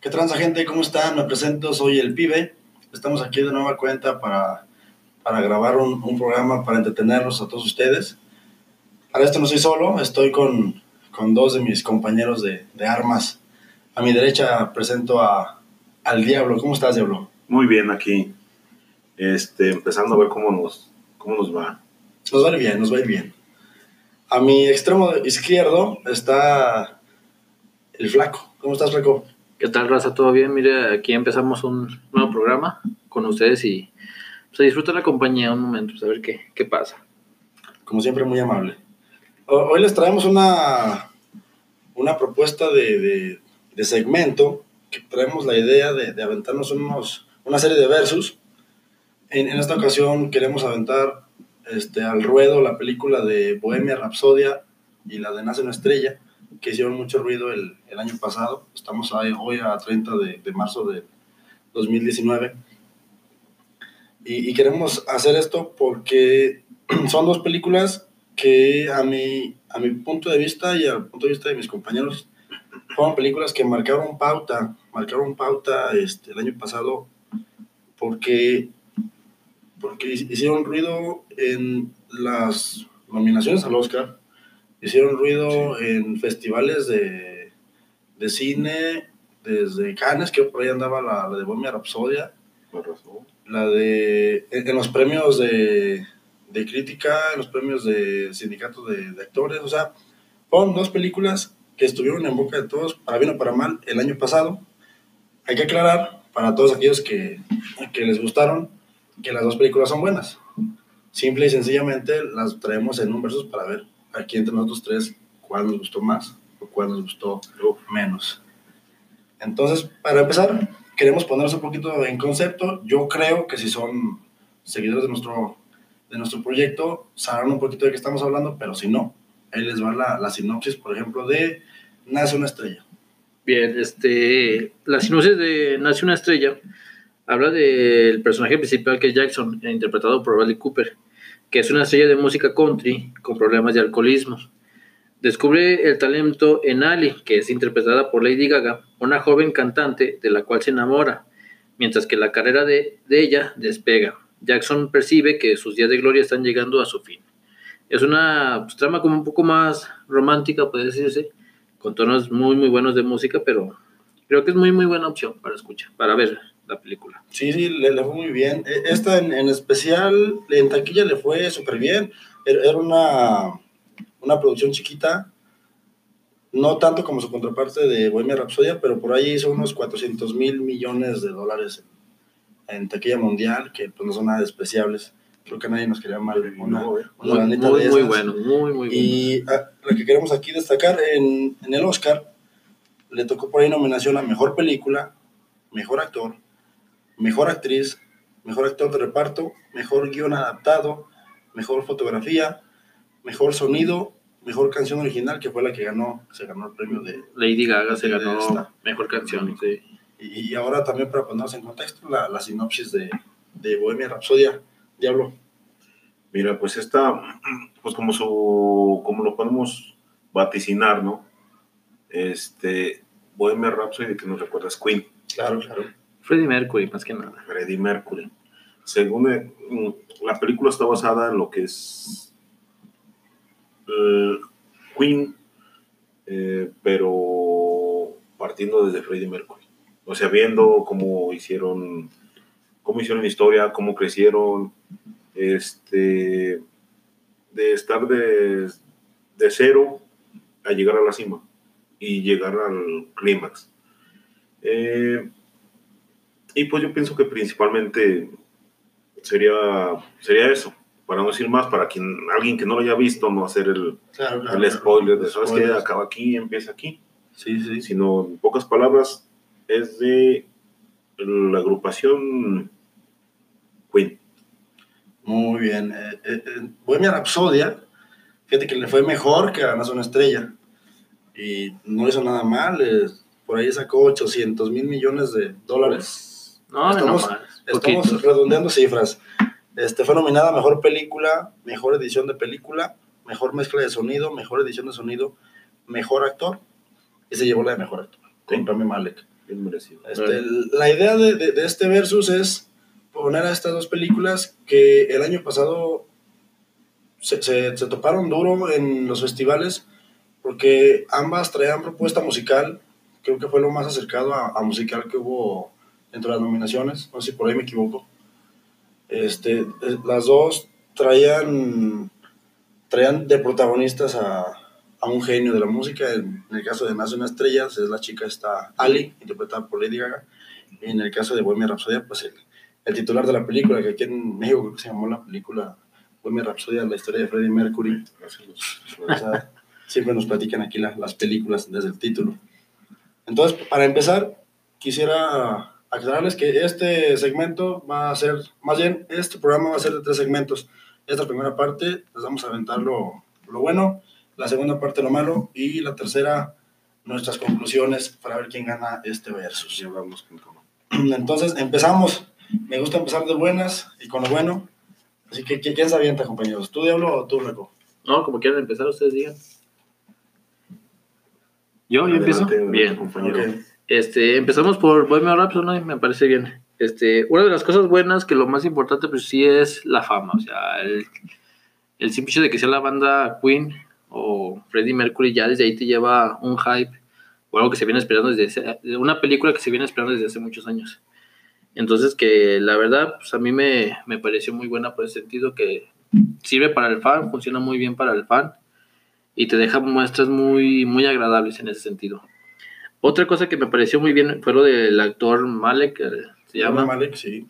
¿Qué transa gente? ¿Cómo están? Me presento, soy el pibe. Estamos aquí de nueva cuenta para, para grabar un, un programa para entretenerlos a todos ustedes. Para esto no soy solo, estoy con, con dos de mis compañeros de, de, armas. A mi derecha presento a, al Diablo. ¿Cómo estás, Diablo? Muy bien, aquí. Este, empezando a ver cómo nos, cómo nos va. Nos va a ir bien, nos va a ir bien. A mi extremo izquierdo está el Flaco. ¿Cómo estás, Flaco? ¿Qué tal, raza? ¿Todo bien? Mire, aquí empezamos un nuevo programa con ustedes y se disfruta la compañía un momento, a ver qué, qué pasa. Como siempre, muy amable. Hoy les traemos una, una propuesta de, de, de segmento que traemos la idea de, de, aventarnos unos, una serie de versos. En, en, esta ocasión queremos aventar este, al ruedo la película de Bohemia Rapsodia y la de Nace una estrella que hicieron mucho ruido el, el año pasado. Estamos ahí, hoy a 30 de, de marzo de 2019. Y, y, queremos hacer esto porque son dos películas que a mi, a mi punto de vista y al punto de vista de mis compañeros fueron películas que marcaron pauta, marcaron pauta este, el año pasado porque, porque hicieron ruido en las nominaciones al Oscar hicieron ruido sí. en festivales de, de, cine, desde Cannes, que por ahí andaba la, la de Bohemia Rapsodia, la de, en, en los premios de, de, crítica, en los premios de sindicatos de, de, actores, o sea, fueron dos películas que estuvieron en boca de todos, para bien o para mal, el año pasado. Hay que aclarar, para todos aquellos que, que les gustaron, que las dos películas son buenas. Simple y sencillamente las traemos en un versus para ver aquí entre nosotros tres cuál nos gustó más o cuál nos gustó menos. Entonces, para empezar, queremos ponernos un poquito en concepto. Yo creo que si son seguidores de nuestro, de nuestro proyecto, sabrán un poquito de qué estamos hablando, pero si no, ahí les va la, la sinopsis, por ejemplo, de Nace una estrella. Bien, este, la sinopsis de Nace una estrella habla del personaje principal que es Jackson, interpretado por Bradley Cooper que es una estrella de música country con problemas de alcoholismo. Descubre el talento en Ali, que es interpretada por Lady Gaga, una joven cantante de la cual se enamora, mientras que la carrera de, de ella despega. Jackson percibe que sus días de gloria están llegando a su fin. Es una pues, trama como un poco más romántica, puede decirse, con tonos muy, muy buenos de música, pero creo que es muy, muy buena opción para escuchar, para ver la película. Sí, sí, le, le fue muy bien. Esta en, en, especial, en taquilla le fue súper bien. Era una, una producción chiquita, no tanto como su contraparte de Bohemia Rhapsodia, pero por ahí hizo unos 400 mil millones de dólares en, en, taquilla mundial, que pues no son nada despreciables. Creo que nadie nos quería mal. Una, muy, una muy, muy, muy bueno, muy, muy bueno. Y a, lo que queremos aquí destacar, en, en el Oscar, le tocó por ahí nominación a Mejor Película, Mejor Actor, mejor actriz, mejor actor de reparto, mejor guion adaptado, mejor fotografía, mejor sonido, mejor canción original, que fue la que ganó, se ganó el premio de... Lady Gaga se ganó esta. mejor canción, sí. Y, y, ahora también para ponernos en contexto, la, la sinopsis de, de Bohemia Rhapsodia, Diablo. Mira, pues esta, pues como su, como lo podemos vaticinar, ¿no? Este, Bohemia Rhapsody, que nos recuerdas Queen. Claro, claro. Freddie Mercury, más que nada. Freddie Mercury. Según eh, la película está basada en lo que es eh, Queen, eh, pero partiendo desde Freddie Mercury. O sea, viendo cómo hicieron, cómo hicieron historia, cómo crecieron, este, de estar de, de cero a llegar a la cima y llegar al clímax. Y pues yo pienso que principalmente sería, sería eso, para no decir más, para quien, alguien que no lo haya visto, no hacer el, claro, claro, el spoiler de, ¿sabes qué? Acaba aquí, empieza aquí. Sí, sí. Sino, en pocas palabras, es de la agrupación Queen. Muy bien. Eh, eh, Bohemia Rapsodia, fíjate que le fue mejor que ganarse una estrella. Y no hizo nada mal. Eh, por ahí sacó 800 mil millones de dólares. No, estamos, no estamos redondeando cifras. Este, fue nominada a Mejor Película, Mejor Edición de Película, Mejor Mezcla de Sonido, Mejor Edición de Sonido, mejor actor y se llevó la de mejor actor con Rami Malek. Bien merecido. Este, la idea de, de- de este versus es poner a estas dos películas que el año pasado se, se- se toparon duro en los festivales porque ambas traían propuesta musical. Creo que fue lo más acercado a, a musical que hubo dentro de las nominaciones. No sé si por ahí me equivoco. Este, eh, las dos traían, traían de protagonistas a, a un genio de la música. En, el caso de Nace una estrella, es la chica esta Ali, interpretada por Lady Gaga. En el caso de Bohemia Rhapsody, pues el, el titular de la película, que aquí en México creo que se llamó la película Bohemia Rhapsody, la historia de Freddie Mercury. Siempre nos platican aquí la- las películas desde el título. Entonces, para empezar, quisiera aclararles que este segmento va a ser, más bien, este programa va a ser de tres segmentos. Esta primera parte les vamos a aventar lo, lo bueno, la segunda parte lo malo y la tercera nuestras conclusiones para ver quién gana este versus. Ya hablamos. Entonces, empezamos. Me gusta empezar de buenas y con lo bueno. Así que, ¿qui- ¿quién se avienta, compañeros? ¿Tú, Diablo, o tú, Reco? No, como quieran empezar, ustedes digan. Yo, yo empiezo. Adelante, Bien. compañero. Ok. Este, empezamos por Bohemian Rhapsody, me parece bien. Este, una de las cosas buenas que lo más importante pues sí es la fama, o sea, el, el simple hecho de que sea la banda Queen o Freddie Mercury ya desde ahí te lleva un hype o algo que se viene esperando desde una película que se viene esperando desde hace muchos años. Entonces que la verdad pues a mí me, me pareció muy buena por ese sentido que sirve para el fan, funciona muy bien para el fan y te deja muestras muy, muy agradables en ese sentido. Otra cosa que me pareció muy bien fue lo del actor Malek, eh, se llama, Malek, sí.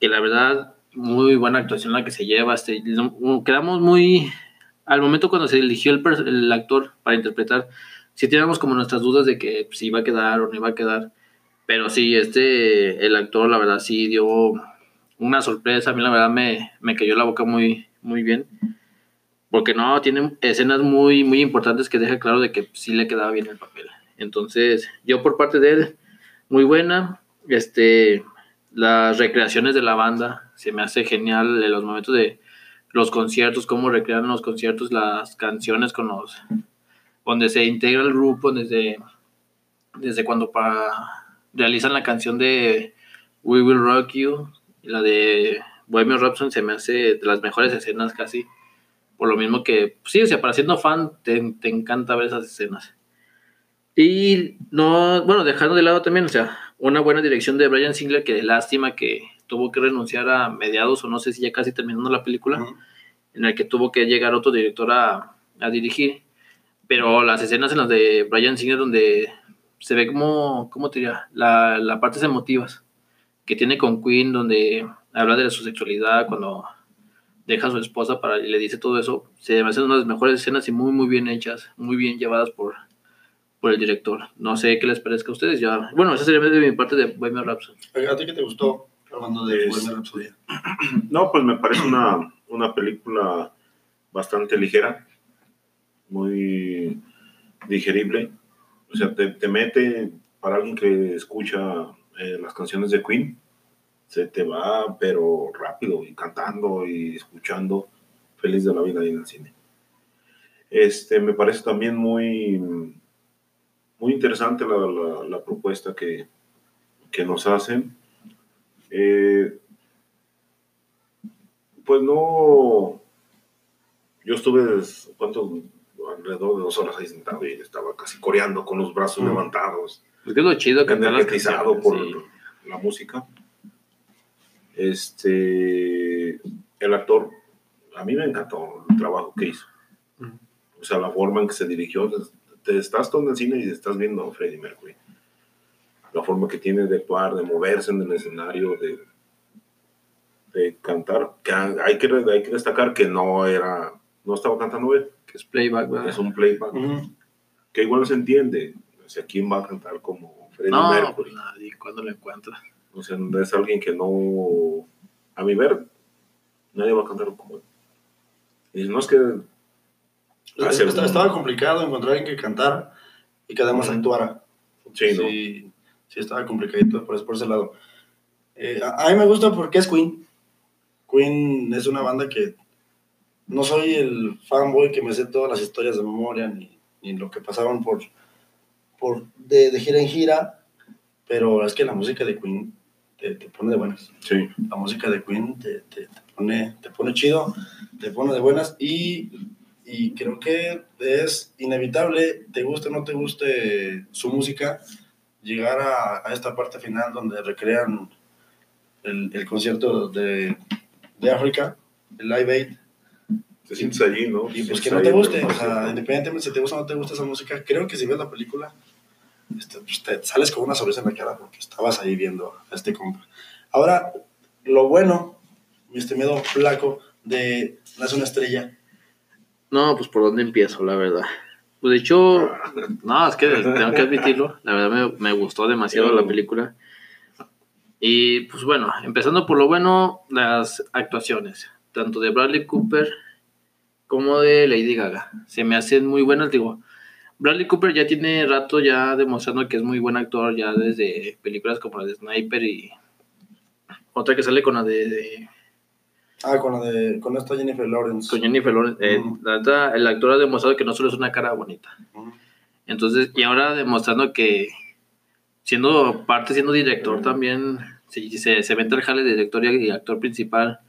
que la verdad, muy buena actuación la que se lleva. Este, no- quedamos muy. Al momento cuando se eligió el, el actor para interpretar, sí teníamos como nuestras dudas de que si iba a quedar o no iba a quedar. Pero sí, este, el actor, la verdad, sí dio una sorpresa. A mí, la verdad, me, me cayó la boca muy, muy bien. Porque no, tiene escenas muy, muy importantes que deja claro de que sí le quedaba bien el papel. Entonces, yo por parte de él, muy buena. Este, las recreaciones de la banda, se me hace genial en los momentos de los conciertos, cómo recrean los conciertos, las canciones con los, donde se integra el grupo, desde, desde cuando pa- realizan la canción de We Will Rock You, la de Bohemian Rhapsody se me hace de las mejores escenas casi, por lo mismo que, pues sí, o sea, para siendo fan, te, te encanta ver esas escenas. Y no, bueno, dejando de lado también, o sea, una buena dirección de Brian Singer, que lástima que tuvo que renunciar a mediados, o no sé si ya casi terminando la película, en el que tuvo que llegar otro director a, a dirigir. Pero las escenas en las de Brian Singer, donde se ve como, ¿cómo te diría? La, la partes emotivas que tiene con Queen, donde habla de su sexualidad, cuando deja a su esposa para, y le dice todo eso, se me hacen unas de las mejores escenas y muy, muy bien hechas, muy bien llevadas por, por el director. No sé qué les parezca a ustedes. Ya, bueno, esa sería de mi parte de Bohemian Rhapsody. ¿A ti qué te gustó? Hablando de Bohemian Rhapsody. No, pues me parece una, una película bastante ligera, muy digerible. O sea, te, te mete, para alguien que escucha eh, las canciones de Queen, se te va, pero rápido, y cantando y escuchando, feliz de la vida ahí en el cine. Este, me parece también muy, muy interesante la, la- la propuesta que, que nos hacen. Eh, pues no. Yo estuve, ¿cuánto? Alrededor de dos horas ahí sentado y estaba casi coreando con los brazos Mm. levantados, Porque es lo chido las energetizado por sí. la música. Este. El actor, a mí me encantó el trabajo que hizo. Mm. O sea, la forma en que se dirigió. Te estás todo en el cine y estás viendo a Freddie Mercury. La forma que tiene de actuar, de moverse en el escenario, de, de cantar. Que hay, que, hay que destacar que no era. No estaba cantando él, Que es playback, ¿verdad? es un playback. Que igual se entiende. O sea, ¿quién va a cantar como Freddie No, Mercury? pues nadie, cuando lo encuentra. O sea, es alguien que no, a mi ver, nadie va a cantar como él. Y no es que hace Estaba, un- estaba complicado encontrar alguien que cantara y que además actuara. Sí, ¿no? sí, sí estaba complicadito por, ese- por ese lado. Eh, a, a mí me gusta porque es Queen. Queen es una banda que no soy el fanboy que me sé todas las historias de memoria ni, ni lo que pasaban por, por de, de gira en gira, pero es que la música de Queen te, te pone de buenas. Sí. La música de Queen te, te, te pone, te pone chido, te pone de buenas y, y creo que es inevitable, te guste o no te guste su música, llegar a, a esta parte final donde recrean el, el concierto de, de África, el Live Aid, Te sientes allí, ¿no? y pues que no te guste, o sea, independientemente si te gusta o no te gusta esa música, creo que si ves la película, este, pues te sales con una sonrisa en la cara porque estabas ahí viendo a este compa. Ahora, lo bueno, mi estimado flaco, de Nace una estrella, No, pues por dónde empiezo, la verdad. Pues de hecho, no, es que tengo que admitirlo, la verdad me, me gustó demasiado la película. Y pues bueno, empezando por lo bueno, las actuaciones, tanto de Bradley Cooper como de Lady Gaga. Se me hacen muy buenas, digo. Bradley Cooper ya tiene rato ya demostrando que es muy buen actor, ya desde películas como la de Sniper y otra que sale con la de- de ah, con, la de, con esta Jennifer Lawrence. con Jennifer Lawrence, eh, la neta, el actor ha demostrado que no solo es una cara bonita. Entonces, y ahora demostrando que siendo parte, siendo director también, se, se, se vende el jale de director y actor principal.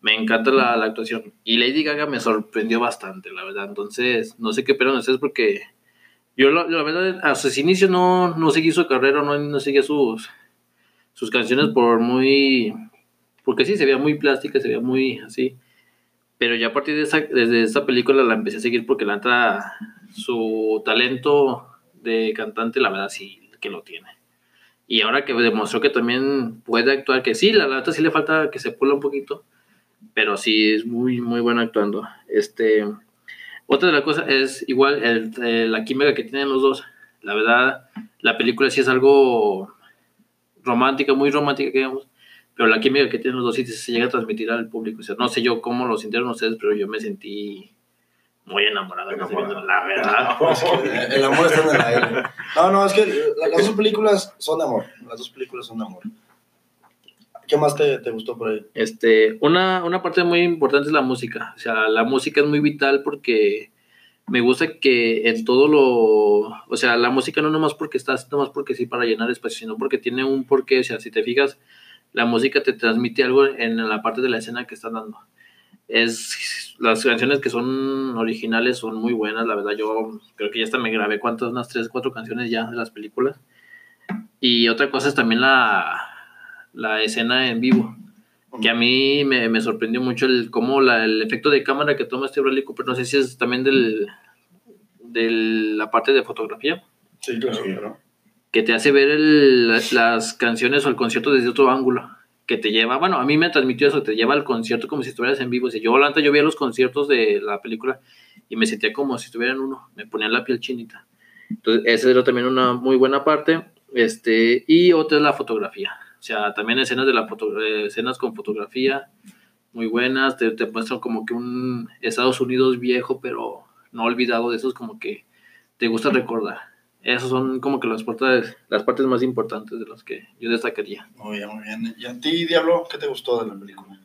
Me encanta la, la actuación. Y Lady Gaga me sorprendió bastante, la verdad. Entonces, no sé qué esperan ustedes porque yo, la, la verdad, a sus inicios no, no seguí su carrera, no, no seguía sus, sus canciones por muy... Porque sí, se veía muy plástica, se veía muy así. Pero ya a partir de esa, desde esa película la empecé a seguir porque la neta, su talento de cantante, la verdad sí que lo tiene. Y ahora que demostró que también puede actuar, que sí, la neta sí le falta que se pula un poquito, pero sí es muy, muy bueno actuando. Este, otra de las cosas es igual el- eh, la química que tienen los dos. La verdad, la película sí es algo romántica, muy romántica, digamos, pero la química que tienen los dos sí se llega a transmitir al público. O sea, no sé yo cómo lo sintieron ustedes, pero yo me sentí muy enamorado, de Enamorado. la verdad. Es que el amor está en el aire. No, no, es que la- las dos películas son de amor. Las dos películas son de amor. ¿Qué más te, te gustó por ahí? Este, una, una parte muy importante es la música. O sea, la música es muy vital porque me gusta que en todo lo. O sea, la música no nomás porque estás, nomás porque sí para llenar espacio, sino porque tiene un porqué. O sea, si te fijas, la música te transmite algo en la parte de la escena que estás dando. Es, las canciones que son originales son muy buenas, la verdad. Yo creo que ya hasta me grabé cuántas, unas 3, 4 canciones ya de las películas. Y otra cosa es también la, la escena en vivo que a mí me, me sorprendió mucho el cómo la- el efecto de cámara que toma este Bradley Cooper, no sé si es también del, de la parte de fotografía, Sí, claro, Sí. claro. Que te hace ver el- las canciones o el concierto desde otro ángulo, que te lleva, bueno, a mí me transmitió eso, te lleva al concierto como si estuvieras en vivo, yo, la neta, yo veía los conciertos de la película y me sentía como si estuviera en uno, me ponía la piel chinita. Entonces, esa era también una muy buena parte, este, y otra es la fotografía. O sea, también escenas de la foto, eh, escenas con fotografía muy buenas, te, te muestran como que un Estados Unidos viejo, pero no olvidado de esos como que te gusta recordar. Esas son como que las partes, las partes más importantes de las que yo destacaría. Muy bien, muy bien. ¿Y a ti, Diablo, qué te gustó de la película?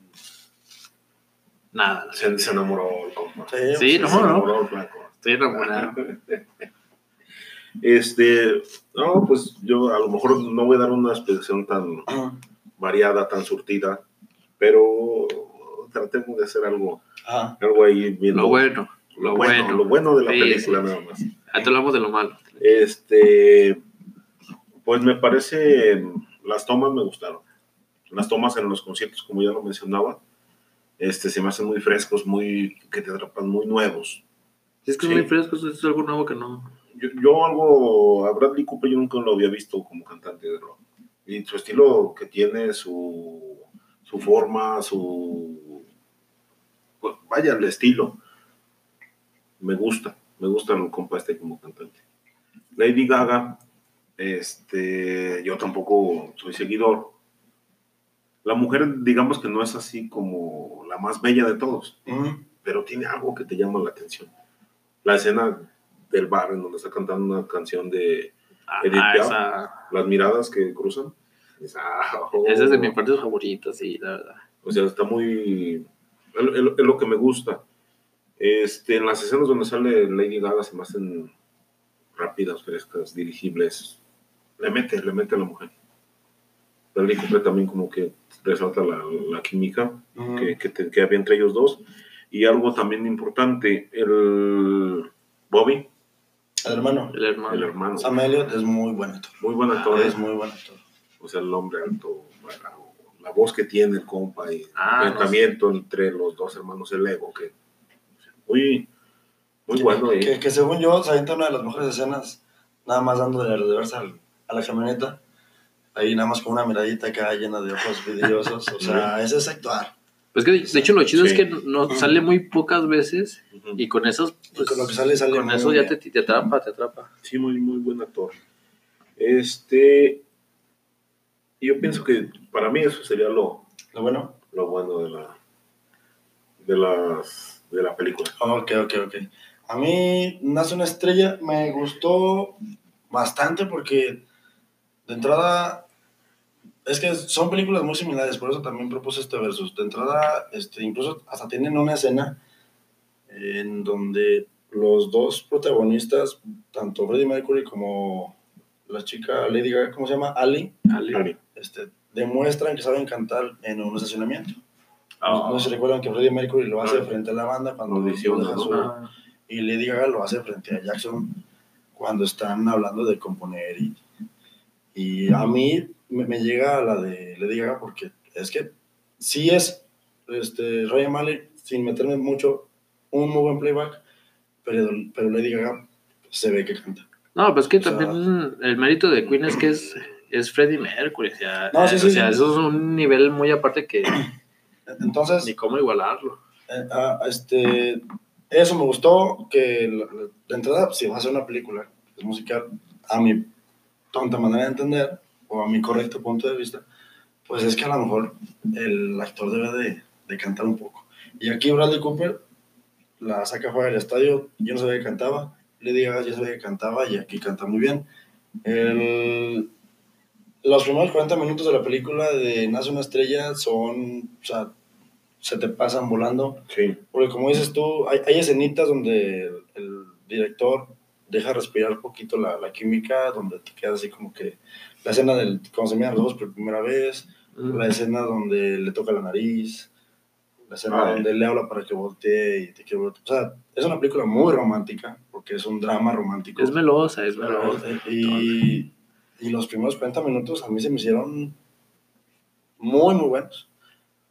Nada, Se, se enamoró el compa. Sí, Se no, enamoró no. el flaco. Estoy enamorado. Este, no, pues yo a lo mejor no voy a dar una explicación tan variada, tan surtida, pero tratemos de hacer algo, Ajá. algo ahí viendo. Lo bueno, lo bueno. lo bueno de la Sí, película sí. nada más. Te hablamos de lo malo. Este, pues me parece, las tomas me gustaron. Las tomas en los conciertos, como ya lo mencionaba, este, se me hacen muy frescos, muy, que te atrapan, muy nuevos. Es que Sí. es muy fresco, es algo nuevo que no. Yo, yo algo, a Bradley Cooper yo nunca lo había visto como cantante de rock. Y su estilo que tiene, su, su forma, su... pues, vaya, el estilo. Me gusta, me gusta el compa este como cantante. Lady Gaga, este, yo tampoco soy seguidor. La mujer, digamos que no es así como la más bella de todos Ujú. pero tiene algo que te llama la atención. La escena del bar en donde está cantando una canción de Ah, Edith Piaf. esa, las miradas que cruzan. Es, ah, oh. esa es de mis partes favoritas, sí, la verdad. O sea, está muy... Es lo que me gusta. Este, en las escenas donde sale Lady Gaga se me hacen rápidas, frescas, dirigibles. Le mete, le mete a la mujer. Bradley Cooper también como que resalta la, la química Ujú. que, que, te- que había entre ellos dos. Y algo también importante, el Bobby, El hermano. El hermano. el hermano, Sam Elliott es muy buen actor. muy buen actor, Es muy buen actor. o sea, el hombre alto, bueno, la voz que tiene el compa y Ah, el enfrentamiento entre los dos hermanos, el ego, que muy, muy bueno. y- Que, que según yo, se avienta una de las mejores escenas, nada más dando de reversa a la camioneta. Ahí nada más con una miradita acá llena de ojos vidriosos. O sea, ese es actuar. Pues que de, hecho lo chido Sí. es que no sale muy pocas veces y con esos pues, con lo que sale, sale con eso ya te, te atrapa, te atrapa. Sí, muy, muy buen actor. Este, yo pienso que para mí eso sería lo, Lo bueno. lo bueno de la, de las, de la película. Ok, ok, ok. A mí, Nace una estrella me gustó bastante porque de entrada es que son películas muy similares, por eso también propuse este versus. De entrada, este, incluso hasta tienen una escena en donde los dos protagonistas, tanto Freddie Mercury como la chica Lady Gaga, ¿cómo se llama? Ali, Ari. este, demuestran que saben cantar en un estacionamiento. Ah. No si recuerdan que Freddie Mercury lo hace frente a la banda cuando ¿no? su- Ah, y Lady Gaga lo hace frente a Jackson cuando están hablando de componer y, y a mí me, me llega la de Lady Gaga porque es que sí es este, Ryan Malek sin meterme mucho un muy buen playback pero, pero Lady Gaga se ve que canta No, pues que O sea- también el mérito de Queen es que es, es Freddie Mercury. O sea, No, sí, eh, sí, o sea sí. eso es un nivel muy aparte que entonces ni cómo igualarlo. Eh, ah, este, eso me gustó, que la- la- de entrada, si vas a hacer una película es musical, a mi tonta manera de entender, o a mi correcto punto de vista, pues es que a lo mejor el actor debe de, de cantar un poco. Y aquí Bradley Cooper la saca fuera del estadio, yo no sabía que cantaba, Lady Gaga ya sabía que cantaba y aquí canta muy bien. El- los primeros 40 minutos de la película de Nace una estrella son, o sea, se te pasan volando. Sí, Porque como dices tú, hay, hay escenitas donde el, director deja respirar un poquito la, la química, donde te quedas así como que la escena del cuando se miran los ojos por primera vez, Mm. la escena donde le toca la nariz, la escena Ah, donde le habla para que voltee y te quiere. O sea, es una película muy romántica, porque es un drama romántico. Es melosa, es melosa. Y, y los primeros 40 minutos a mí se me hicieron muy, muy buenos.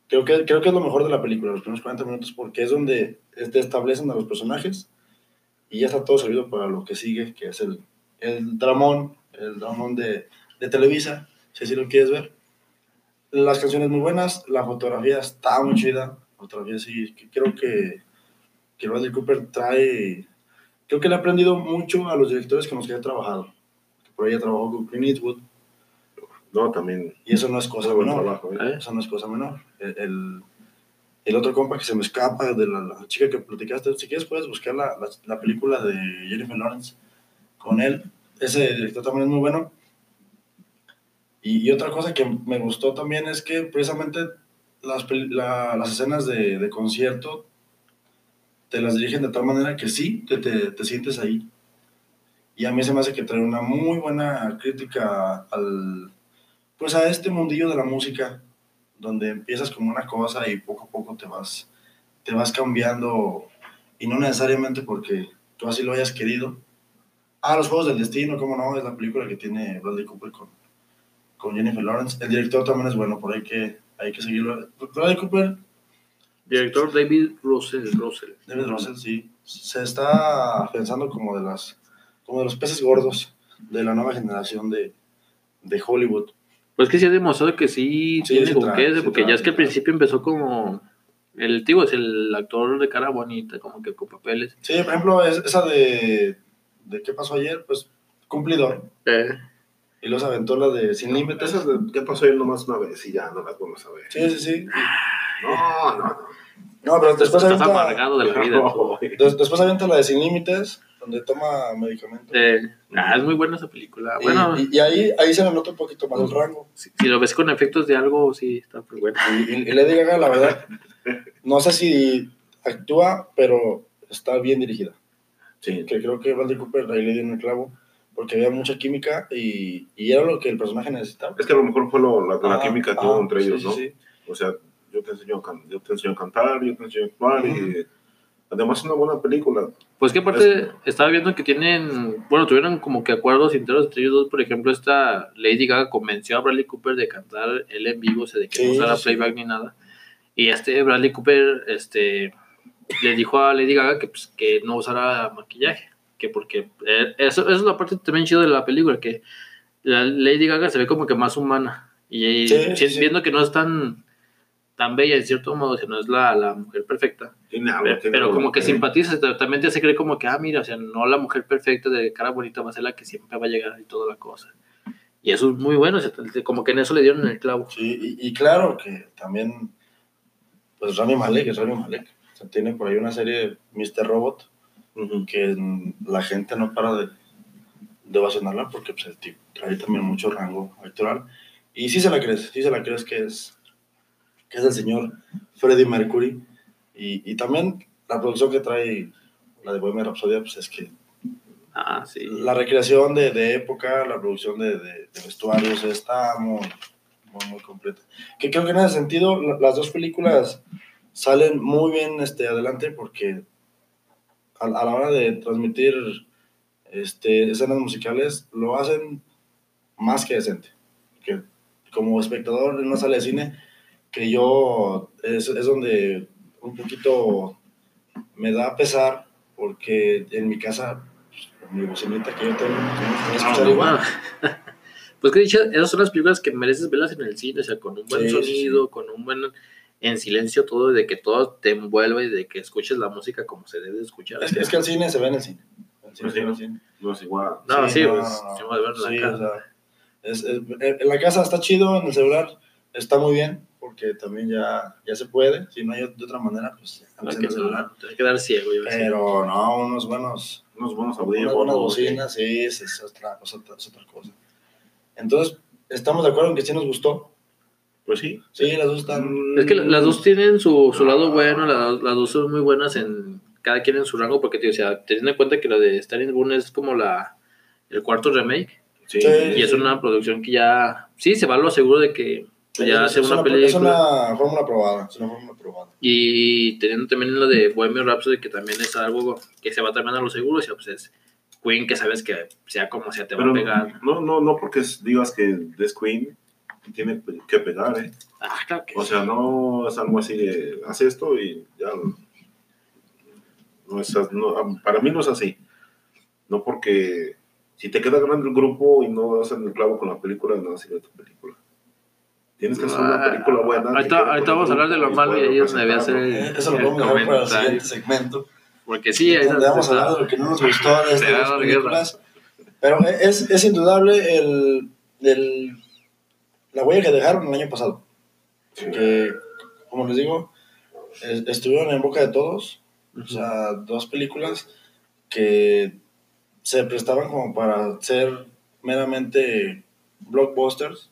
Creo que, creo que es lo mejor de la película, los primeros 40 minutos, porque es donde te establecen a los personajes y ya está todo servido para lo que sigue, que es el, el dramón, el dramón de, de Televisa, si así lo quieres ver. Las canciones muy buenas, la fotografía está muy chida, fotografía sí, creo que, que Bradley Cooper trae, creo que le ha aprendido mucho a los directores con los que ha trabajado. Por ella trabajó con Clint Eastwood no, también y eso no es cosa menor. trabajo. ¿eh? Eso no es cosa menor. El, el, el otro compa que se me escapa de la, la chica que platicaste, si quieres puedes buscar la, la, la película de Jennifer Lawrence con él. Ese director también es muy bueno. Y, y otra cosa que me gustó también es que precisamente las, las escenas de, de concierto te las dirigen de tal manera que sí, te, te sientes ahí. Y a mí se me hace que trae una muy buena crítica al, pues a este mundillo de la música, donde empiezas como una cosa y poco a poco te vas, te vas cambiando, y no necesariamente porque tú así lo hayas querido. Ah, Los Juegos del Destino, cómo no, es la película que tiene Bradley Cooper con, con Jennifer Lawrence. El director también es bueno, por ahí que hay que seguirlo. Bradley Cooper, Director David Russell. Russell. David Russell, sí, se está pensando como de las, como de los peces gordos de la nueva generación de, de Hollywood. Pues que sí ha demostrado que sí, Sí, tiene con qué, porque trae, ya es que al principio empezó como el tío es el actor de cara bonita, como que con papeles. Sí, por ejemplo, es- esa de, de ¿Qué pasó ayer? Pues cumplidor. Eh, Y luego se aventó la de Sin Límites. Esas de- ya pasó ayer nomás una vez y ya no las vamos a ver. Sí, sí, sí. No, no, no. No, pero después estás avienta, amargado de la vida. No, después avienta la de Sin Límites, donde toma medicamentos. Eh, ah, es muy buena esa película. Y- Bueno, y, y ahí, ahí se le nota un poquito más el rango. si, si lo ves con efectos de algo, sí, está muy buena. Y, y, y Lady Gaga, la verdad, no sé si actúa, pero está bien dirigida. Sí, Que creo que Bradley Cooper ahí le dio el clavo. porque había mucha química y, y era lo que el personaje necesitaba. Es que a lo mejor fue lo- la, la Ajá, química que hubo entre sí, ellos, ¿no? sí. O sea, yo te enseño yo te enseño a cantar, yo te enseño a actuar y además es una buena película. Pues que aparte estaba viendo que tienen, bueno, tuvieron como que acuerdos internos entre ellos dos. Por ejemplo, esta Lady Gaga convenció a Bradley Cooper de cantar él en vivo, o sea, de que Sí, no usara sí. playback ni nada. Y este Bradley Cooper, este, le dijo a Lady Gaga que, pues, que no usara maquillaje, que porque eh, eso, eso es la parte también chida de la película, que la Lady Gaga se ve como que más humana. Y sí. viendo que no es tan, tan bella en cierto modo, o sea, no es la, la mujer perfecta. Pero, como que simpatizas, te- también te hace creer como que, ah, mira, o sea, no la mujer perfecta de cara bonita va a ser la que siempre va a llegar y toda la cosa. Y eso es muy bueno, o sea, como que en eso le dieron el clavo. Sí, y, y claro que también, pues Rami Malek es Rami Malek. O sea, tiene por ahí una serie, Mr. Robot, que la gente no para de, de ovacionarla porque pues, el tipo trae también mucho rango actoral. Y sí se la crees, sí se la crees que es, que es el señor Freddie Mercury. Y, y también la producción que trae la de Bohemian Rhapsody, pues es que Ah, sí. la recreación de, de época, la producción de, de- de vestuarios está muy, muy, muy completa. Que creo que en ese sentido la- las dos películas salen muy bien este, adelante porque a, a la hora de transmitir este, escenas musicales lo hacen más que decente. Que como espectador en una sala de cine, que yo es, es donde un poquito me da pesar porque en mi casa pues, mi bocinita que yo tengo, escuchar Ah, igual. Pues que dicho, esas son las películas que mereces verlas en el cine, o sea, con un buen Sí, sí, sonido, con un buen en silencio todo, de que todo te envuelva y de que escuches la música como se debe de escuchar. Es, que- es que el cine se ve en el cine. El cine Pues se ve en sí, el cine. No es igual. No, sí, no, pues, no, no. sí, Sí, o sea, es- es- en la casa está chido, en el celular está muy bien, porque también ya, ya se puede. Si no hay de otra manera, pues Hay en que, el celular. a quedar ciego, yo. Pero no, unos buenos, Unos buenos unas audífonos. buenas bocinas, sí, es, es otra, es otra- es otra cosa. Entonces, estamos de acuerdo en que sí nos gustó. Pues sí. Sí, las dos están. Es que la- las dos tienen su, su lado bueno, la- las dos son muy buenas en cada quien en su rango, porque tío, o sea, teniendo en cuenta que la de Starring Gun es como la el cuarto remake, Sí. Sí. y es una producción que ya, sí, se va a lo seguro de que ya es, hace es una Es película. una fórmula probada. Es una fórmula probada. Y teniendo también lo de Bohemian Rhapsody, que también es algo que se va también a lo seguro, o sea, pues es Queen, que sabes que sea como sea, te va a pegar. no, no, no porque es- digas que es Queen tiene que pegar, ¿eh? Ah, claro que O sea, no es algo así de, haz esto y ya. No es, no, para mí no es así. No porque si te queda grande el grupo y no das en el clavo con la película, no sirve tu película. Tienes que hacer una película buena. Ahorita, ahorita vamos a hablar de lo malo y ahí es donde voy a hacer el, Eso lo vamos a dejar para el siguiente segmento. Porque sí, ahí vamos a hablar de lo que no nos gustó de estas películas. Pero es, es indudable el, el- la huella que dejaron el año pasado. Sí. Que, como les digo, es- estuvieron en boca de todos. O sea, dos películas que se prestaban como para ser meramente blockbusters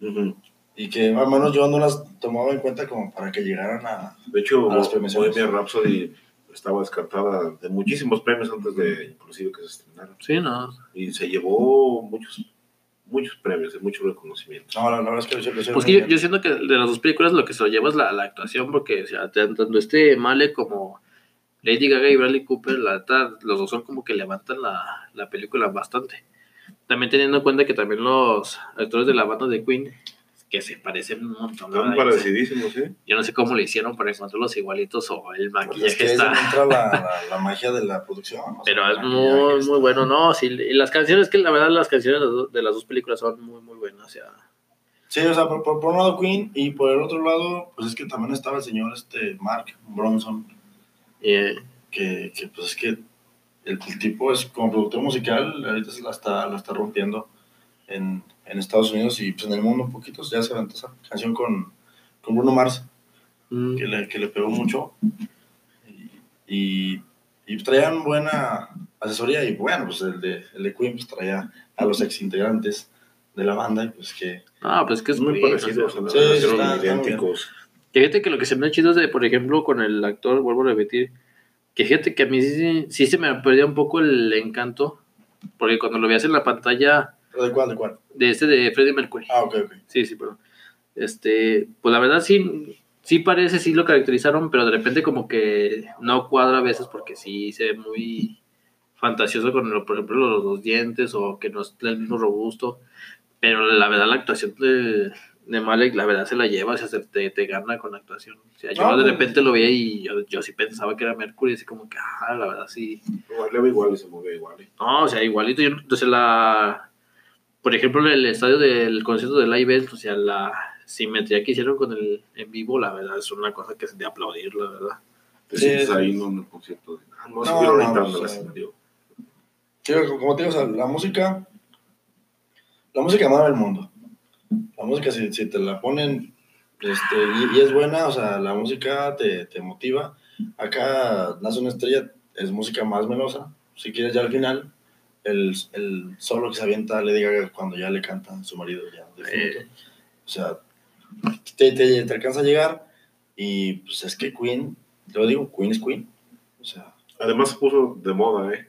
Ujú. Y que al menos yo no las tomaba en cuenta como para que llegaran a... De hecho, A las premiaciones. Bohemian Rhapsody estaba descartada de muchísimos premios antes de inclusive que se estrenara. Sí, no. Y se llevó muchos, muchos premios, y muchos reconocimientos. No, la, la verdad es que hicieron Pues que yo, yo siento que de las dos películas lo que se lo lleva es la, la actuación, porque o sea, tanto este Male como Lady Gaga y Bradley Cooper, la los dos son como que levantan la, la película bastante. También teniendo en cuenta que también los actores de la banda de Queen, que se parecen un montón. Están parecidísimos, ¿eh? Yo no sé cómo le hicieron para encontrarlos igualitos o el Pues maquillaje es que ahí está... entra la, la, la magia de la producción. o sea, Pero es muy, muy bueno, ¿no? Sí, y las canciones, que la verdad las canciones de las dos- películas son muy, muy buenas. O sea, Sí, o sea, por, por, por un lado Queen y por el otro lado, pues es que también estaba el señor este Mark Bronson, que, que pues es que el, el tipo es como productor musical, ahorita se la está, la está rompiendo en, en Estados Unidos y pues en el mundo un poquito, ya se aventó esa canción con, con Bruno Mars, mm, que le, que le pegó mucho y, y, y traían buena asesoría y bueno, pues el de, el de Queen pues traía a los ex integrantes de la banda y pues que... ah, pues que es muy Queen, parecidos. o sea, a Sí, sí, está- idénticos. Fíjate que lo que se me ha chido es de, por ejemplo, con el actor, vuelvo a repetir, que fíjate que a mí sí, sí se me perdía un poco el encanto Porque cuando lo veías en la pantalla ¿De cuál, de cuál? de este de Freddie Mercury. Ah, ok, ok. Sí, sí, pero. Este, pues la verdad sí, sí parece, sí lo caracterizaron, pero de repente como que no cuadra a veces porque sí se ve muy fantasioso con, lo- por ejemplo, los, los dientes o que no es el mismo robusto. Pero la verdad la actuación de, de Malek, la verdad se la lleva, o sea, se te, te gana con la actuación. O sea, yo No, de pues- repente lo veía y yo, yo sí pensaba que era Mercury, así como que, ah, la verdad sí. Bailaba igual y se movía igual. ¿eh? No, o sea, igualito. Yo, entonces, la. Por ejemplo, en el estadio del concierto de Live Aid, o sea, la simetría que hicieron con el en vivo, la verdad, es una cosa que es de aplaudir, la verdad. Te Sí, sientes ahí ¿no? en el concierto. de, Ah, no, No, no, pues, eh, escenario. Sí, como te digo, o sea, la música, la música mueve el mundo. La música, si, si te la ponen este, y, y es buena, o sea, la música te, te motiva. Acá Nace una estrella, es música más melosa. Si quieres, ya al final, el, el solo que se avienta Lady Gaga cuando ya le canta a su marido, ya. Eh. O sea, te, te, te alcanza a llegar y pues es que Queen, te lo digo, Queen es Queen. O sea, Además se puso de moda, ¿eh?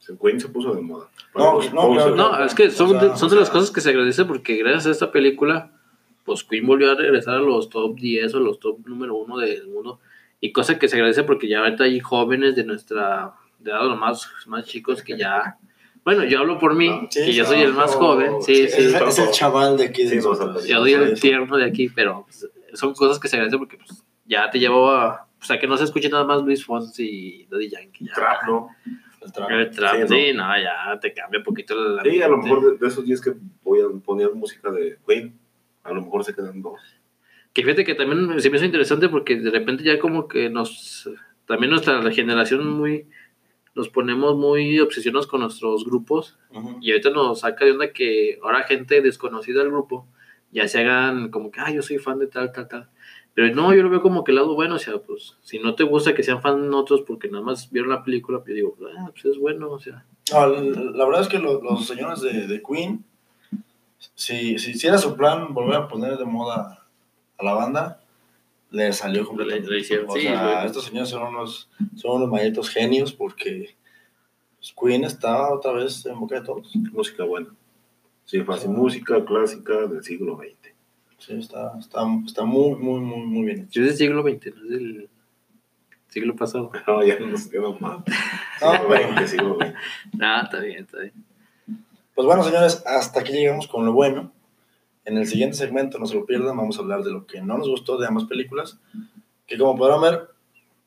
Se- Queen se puso de moda. No, los no, claro, No, es que son, O sea, de, son de las sea- cosas que se agradece porque gracias a esta película, pues Queen volvió a regresar a los top 10 o los top número 1 del mundo. Y cosa que se agradece porque ya ahorita hay jóvenes de nuestra de edad, los más, más chicos que ya. Bueno, yo hablo por mí, Sí, que yo soy el más no, joven. Sí, es, sí. es- es el chaval de aquí. de Sí, no, nosotros. Yo doy el tierno de aquí, pero pues, son cosas que se agradecen porque pues, ya te llevó a. O sea, que no se escuche nada más Luis Fonsi y Daddy Yankee. Ya. Trap, ¿no? el trap. El trap, Sí, ¿no? sí, no, ya te cambia un poquito la. Sí, a lo mejor de, de esos días que voy a poner música de Queen, a lo mejor se quedan dos. Que fíjate que también se me hizo interesante porque de repente ya como que nos. También nuestra generación muy. Nos ponemos muy obsesionados con nuestros grupos y ahorita nos saca de onda que ahora gente desconocida del grupo ya se hagan como que, ah, yo soy fan de tal, tal, tal. Pero no, yo lo veo como que el lado bueno, o sea, pues si no te gusta que sean fan otros porque nada más vieron la película, pues yo digo, ah, pues es bueno, o sea. No, la, la verdad es que lo- los señores de, de Queen, si, si hiciera su plan volver a poner de moda a la banda, le salió completamente. Le- le hicieron, o sí, sea, bueno. estos señores son unos, son unos malditos genios porque Queen está otra vez en boca de todos. Música buena. Sí, fácil. Música clásica del siglo XX. Sí, está, está, está muy, muy, muy, muy bien hecho. Es del siglo XX, no es del siglo pasado. No, ya nos quedó mal. No, Siglo XX, siglo XX. Ah, está bien, está bien. Pues bueno, señores, hasta aquí llegamos con lo bueno. En el siguiente segmento, no se lo pierdan, vamos a hablar de lo que no nos gustó de ambas películas. Que como podrán ver,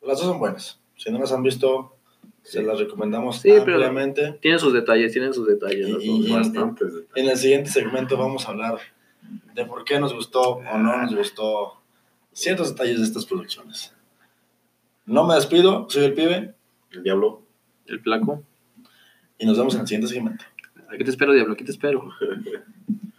las dos son buenas. Si no las han visto, se las recomendamos Sí, pero- ampliamente. Tienen sus detalles, tienen sus detalles. Y- y- Bastantes detalles. En el siguiente segmento vamos a hablar de por qué nos gustó o no nos gustó ciertos detalles de estas producciones. No me despido, soy el pibe El diablo. El flaco. y nos vemos en el siguiente segmento. Aquí te espero, diablo, aquí te espero.